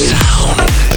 sound.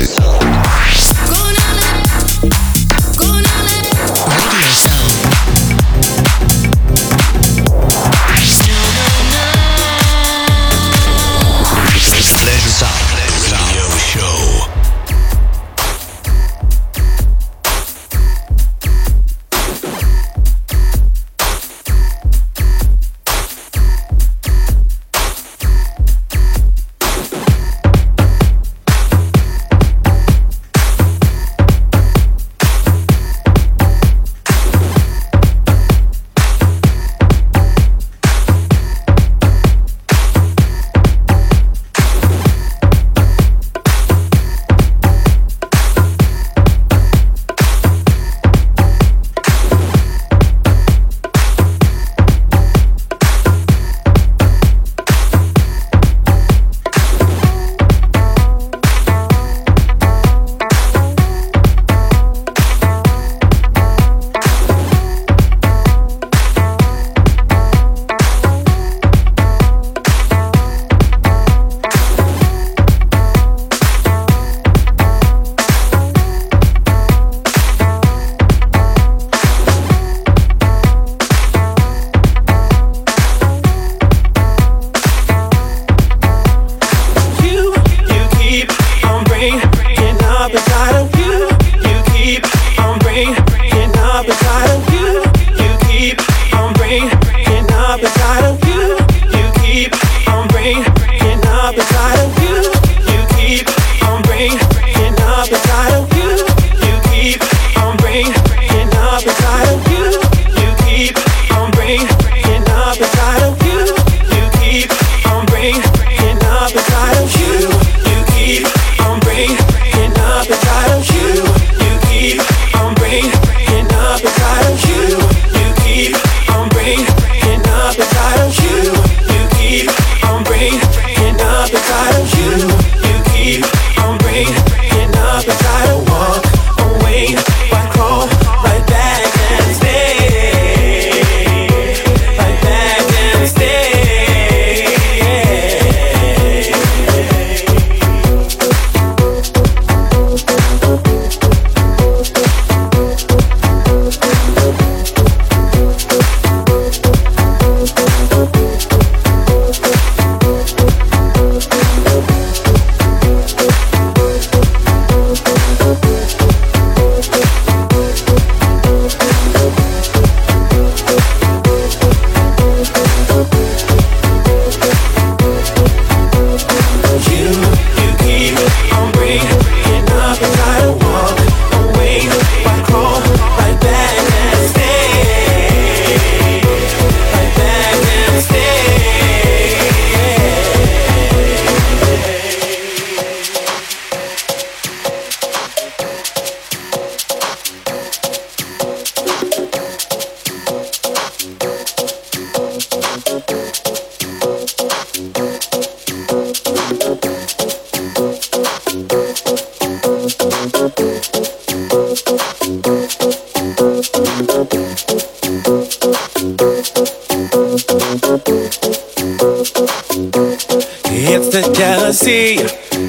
the jealousy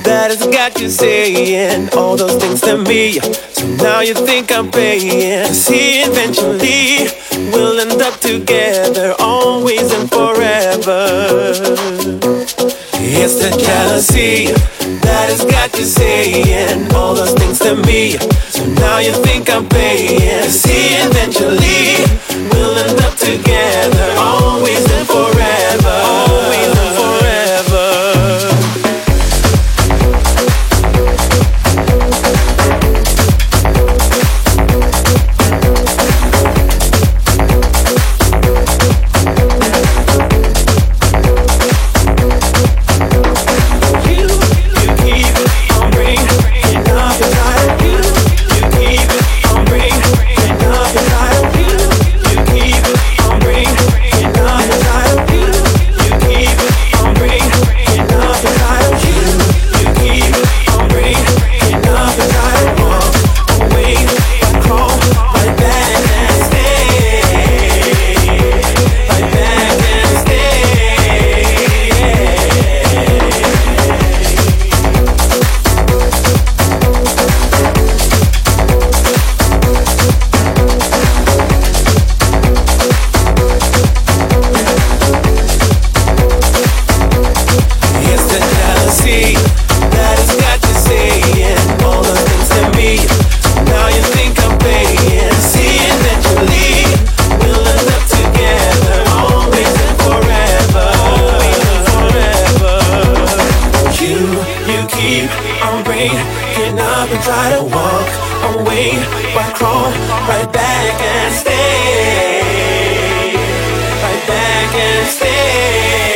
that has got you saying all those things to me. So now you think I'm paying. See, eventually we'll end up together, always and forever. It's the jealousy that has got you saying all those things to me. So now you think I'm paying. See, eventually we'll end up together, always. Why to walk away? Why crawl right back and stay? Right back and stay.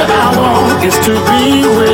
I want is to be with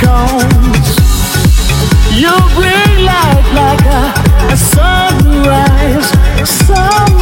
comes, you bring light like a, a sunrise. sunrise.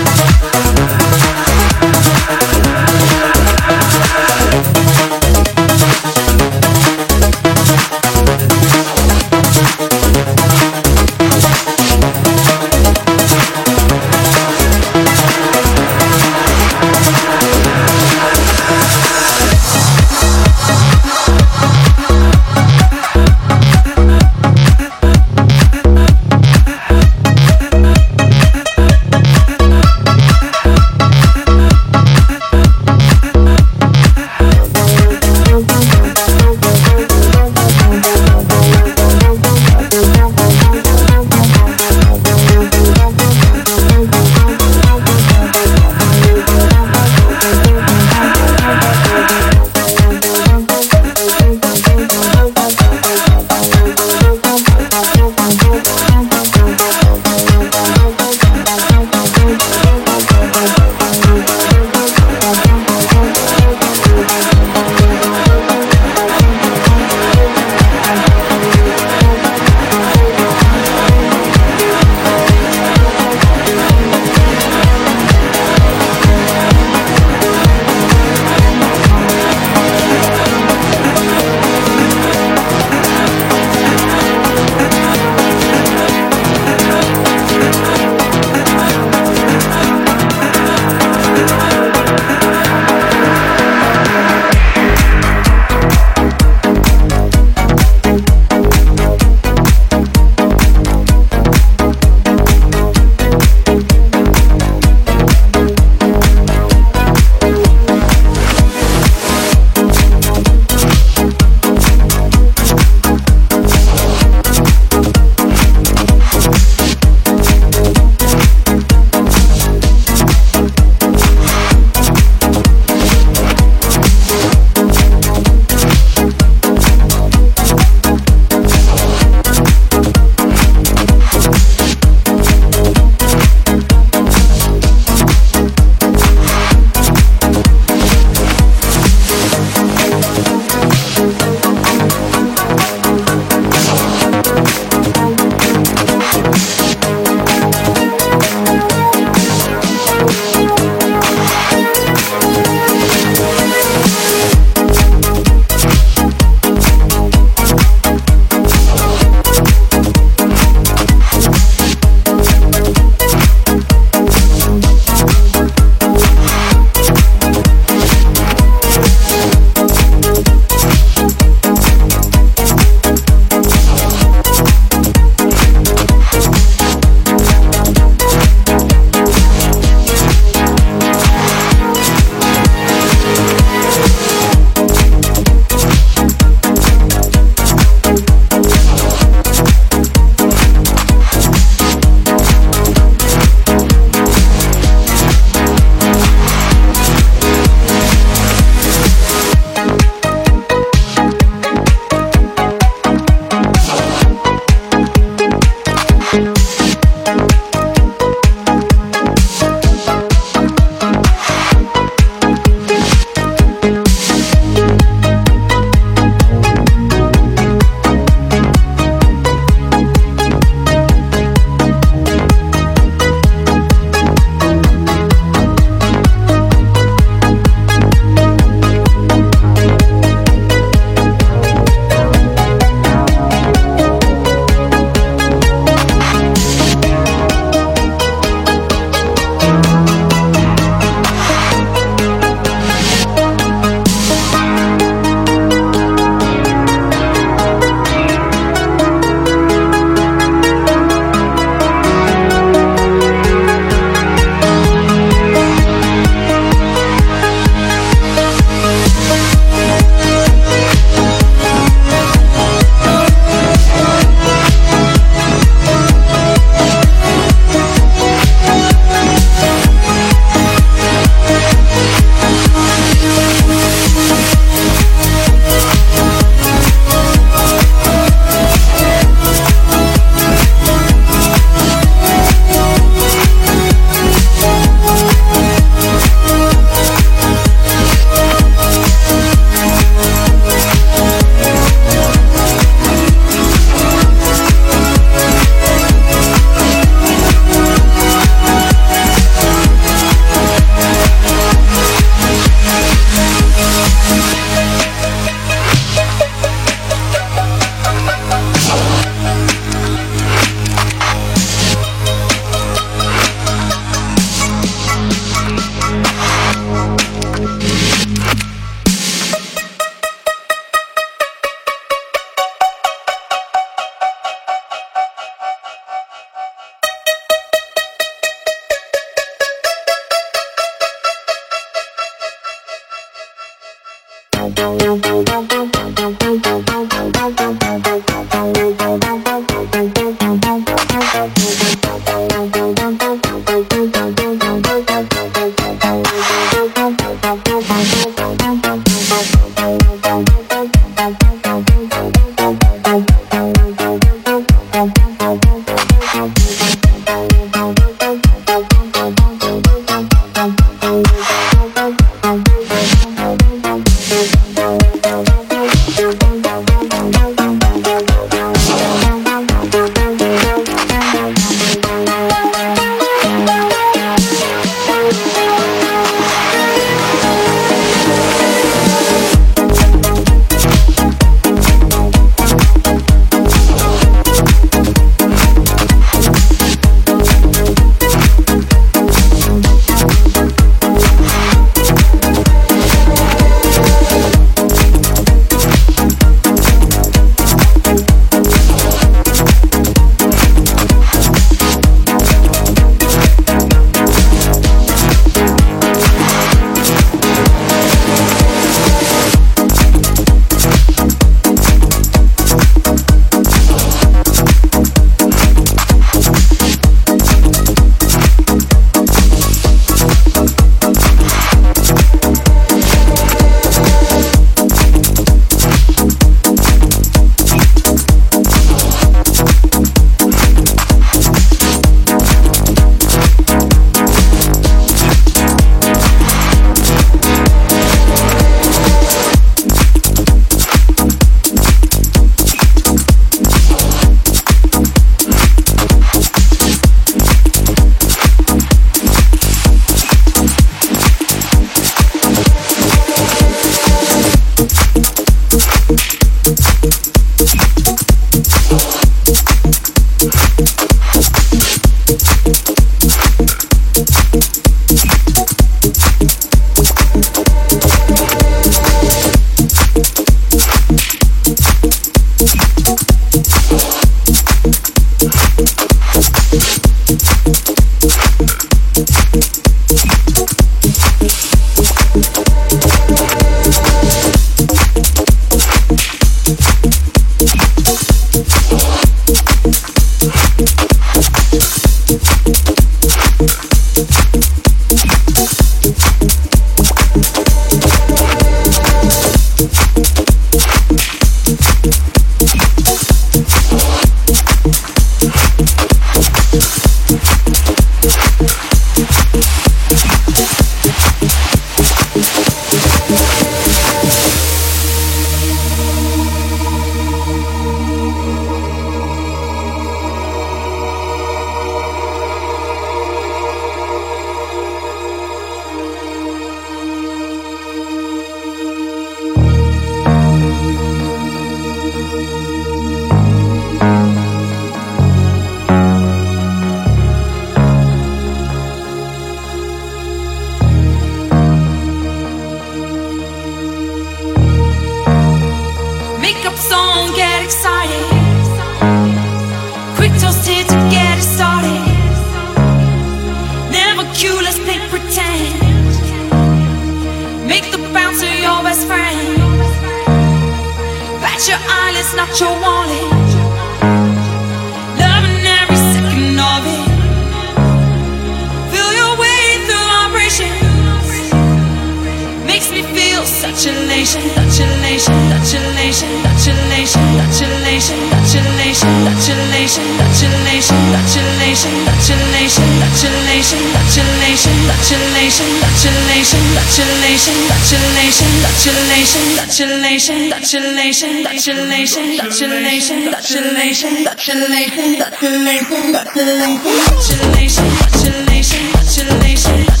Dutchulation, Dutchulation, Dutchulation, Dutchulation, Dutchulation, Dutchulation, Dutchulation, Dutchulation, Dutchulation, Dutchulation, Dutchulation,